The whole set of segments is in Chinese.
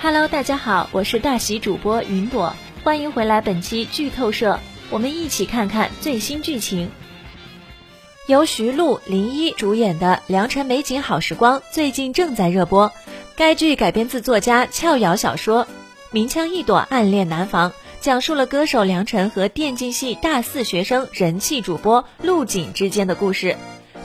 Hello，大家好，我是大喜主播云朵，欢迎回来本期剧透社，我们一起看看最新剧情。由徐璐、林一主演的《良辰美景好时光》最近正在热播。该剧改编自作家俏瑶小说《明枪易躲，暗恋难防》，讲述了歌手梁晨和电竞系大四学生、人气主播陆锦之间的故事。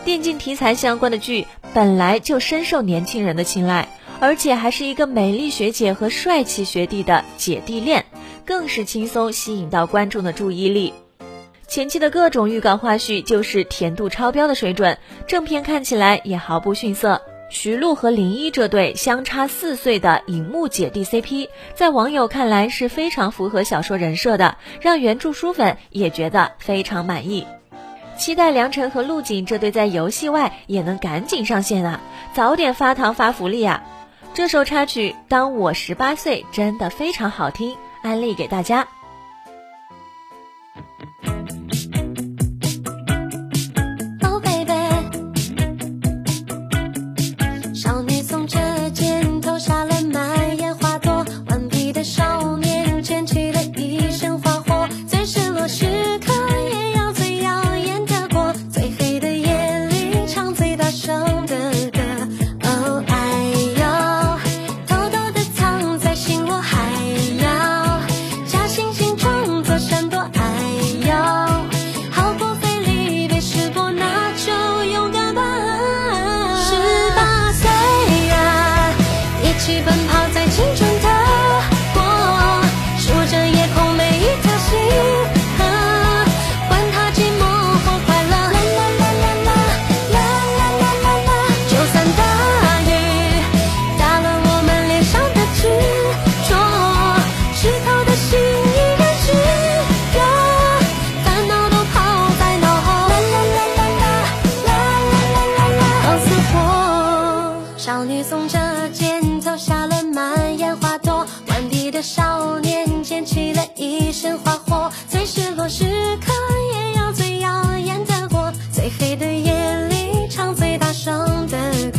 电竞题材相关的剧本来就深受年轻人的青睐。而且还是一个美丽学姐和帅气学弟的姐弟恋，更是轻松吸引到观众的注意力。前期的各种预告花絮就是甜度超标的水准，正片看起来也毫不逊色。徐璐和林一这对相差四岁的荧幕姐弟 CP，在网友看来是非常符合小说人设的，让原著书粉也觉得非常满意。期待梁晨和陆景这对在游戏外也能赶紧上线啊，早点发糖发福利啊！这首插曲《当我十八岁》真的非常好听，安利给大家。少女耸着肩，走下了满眼花朵。顽皮的少年溅起了一身花火。最失落时刻，也要最耀眼的活。最黑的夜里，唱最大声的。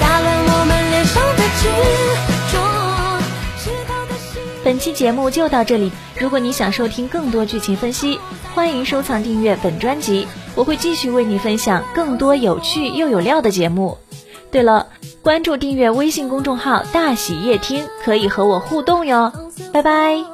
打乱我们脸上的执着。本期节目就到这里，如果你想收听更多剧情分析，欢迎收藏订阅本专辑，我会继续为你分享更多有趣又有料的节目。对了。关注订阅微信公众号“大喜夜听”，可以和我互动哟，拜拜。